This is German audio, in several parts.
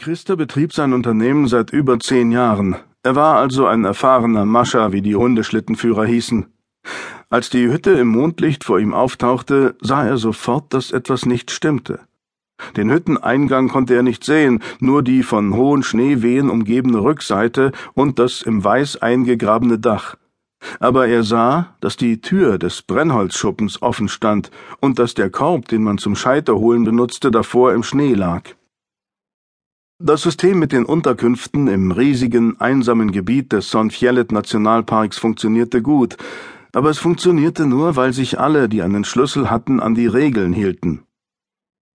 Christa betrieb sein Unternehmen seit über zehn Jahren. Er war also ein erfahrener Mascher, wie die Hundeschlittenführer hießen. Als die Hütte im Mondlicht vor ihm auftauchte, sah er sofort, dass etwas nicht stimmte. Den Hütteneingang konnte er nicht sehen, nur die von hohen Schneewehen umgebene Rückseite und das im Weiß eingegrabene Dach. Aber er sah, dass die Tür des Brennholzschuppens offen stand und dass der Korb, den man zum Scheiterholen benutzte, davor im Schnee lag. Das System mit den Unterkünften im riesigen, einsamen Gebiet des Sonfjellet Nationalparks funktionierte gut, aber es funktionierte nur, weil sich alle, die einen Schlüssel hatten, an die Regeln hielten.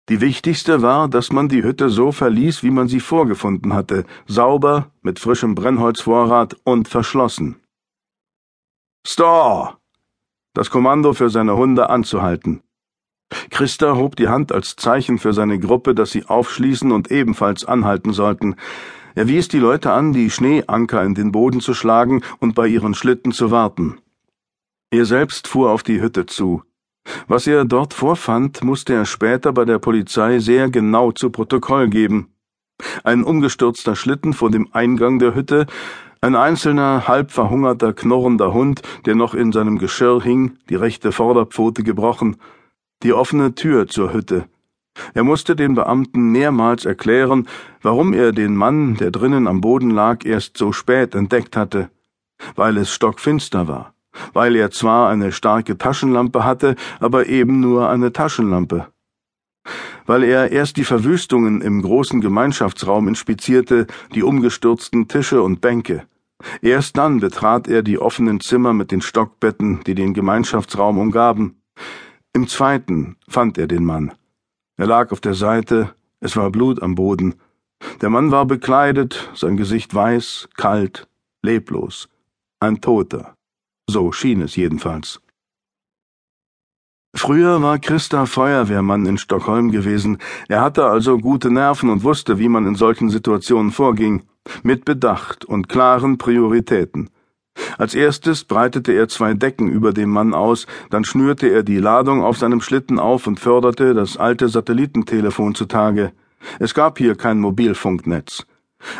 Die wichtigste war, dass man die Hütte so verließ, wie man sie vorgefunden hatte, sauber, mit frischem Brennholzvorrat und verschlossen. Store! Das Kommando für seine Hunde anzuhalten. Christa hob die Hand als Zeichen für seine Gruppe, dass sie aufschließen und ebenfalls anhalten sollten. Er wies die Leute an, die Schneeanker in den Boden zu schlagen und bei ihren Schlitten zu warten. Er selbst fuhr auf die Hütte zu. Was er dort vorfand, musste er später bei der Polizei sehr genau zu Protokoll geben. Ein umgestürzter Schlitten vor dem Eingang der Hütte, ein einzelner, halb verhungerter, knorrender Hund, der noch in seinem Geschirr hing, die rechte Vorderpfote gebrochen, die offene Tür zur Hütte. Er musste den Beamten mehrmals erklären, warum er den Mann, der drinnen am Boden lag, erst so spät entdeckt hatte. Weil es stockfinster war, weil er zwar eine starke Taschenlampe hatte, aber eben nur eine Taschenlampe. Weil er erst die Verwüstungen im großen Gemeinschaftsraum inspizierte, die umgestürzten Tische und Bänke. Erst dann betrat er die offenen Zimmer mit den Stockbetten, die den Gemeinschaftsraum umgaben. Im zweiten fand er den Mann. Er lag auf der Seite, es war Blut am Boden. Der Mann war bekleidet, sein Gesicht weiß, kalt, leblos. Ein Toter. So schien es jedenfalls. Früher war Christa Feuerwehrmann in Stockholm gewesen. Er hatte also gute Nerven und wusste, wie man in solchen Situationen vorging. Mit Bedacht und klaren Prioritäten. Als erstes breitete er zwei Decken über dem Mann aus, dann schnürte er die Ladung auf seinem Schlitten auf und förderte das alte Satellitentelefon zutage. Es gab hier kein Mobilfunknetz.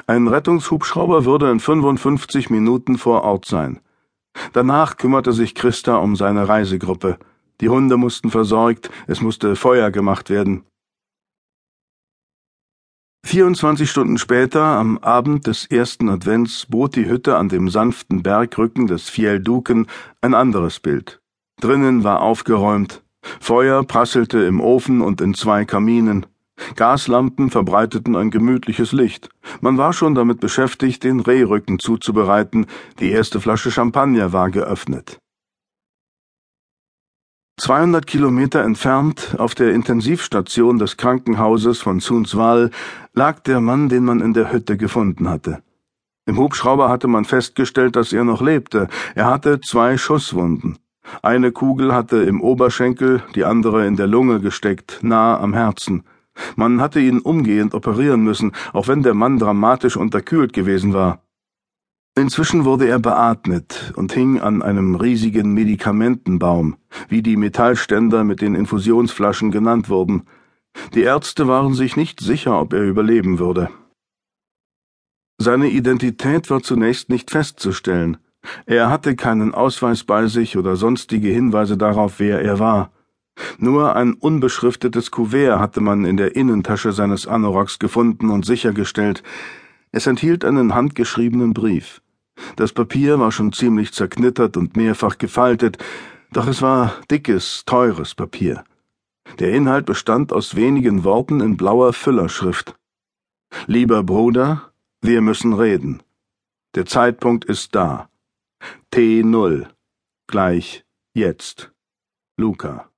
Ein Rettungshubschrauber würde in 55 Minuten vor Ort sein. Danach kümmerte sich Christa um seine Reisegruppe. Die Hunde mussten versorgt, es musste Feuer gemacht werden. 24 Stunden später, am Abend des ersten Advents, bot die Hütte an dem sanften Bergrücken des Fjellduken ein anderes Bild. Drinnen war aufgeräumt. Feuer prasselte im Ofen und in zwei Kaminen. Gaslampen verbreiteten ein gemütliches Licht. Man war schon damit beschäftigt, den Rehrücken zuzubereiten. Die erste Flasche Champagner war geöffnet. 200 Kilometer entfernt, auf der Intensivstation des Krankenhauses von Sundsvall, lag der Mann, den man in der Hütte gefunden hatte. Im Hubschrauber hatte man festgestellt, dass er noch lebte. Er hatte zwei Schusswunden. Eine Kugel hatte im Oberschenkel, die andere in der Lunge gesteckt, nahe am Herzen. Man hatte ihn umgehend operieren müssen, auch wenn der Mann dramatisch unterkühlt gewesen war. Inzwischen wurde er beatmet und hing an einem riesigen Medikamentenbaum, wie die Metallständer mit den Infusionsflaschen genannt wurden. Die Ärzte waren sich nicht sicher, ob er überleben würde. Seine Identität war zunächst nicht festzustellen. Er hatte keinen Ausweis bei sich oder sonstige Hinweise darauf, wer er war. Nur ein unbeschriftetes Kuvert hatte man in der Innentasche seines Anoraks gefunden und sichergestellt. Es enthielt einen handgeschriebenen Brief. Das Papier war schon ziemlich zerknittert und mehrfach gefaltet, doch es war dickes, teures Papier. Der Inhalt bestand aus wenigen Worten in blauer Füllerschrift. Lieber Bruder, wir müssen reden. Der Zeitpunkt ist da. T0 gleich jetzt. Luca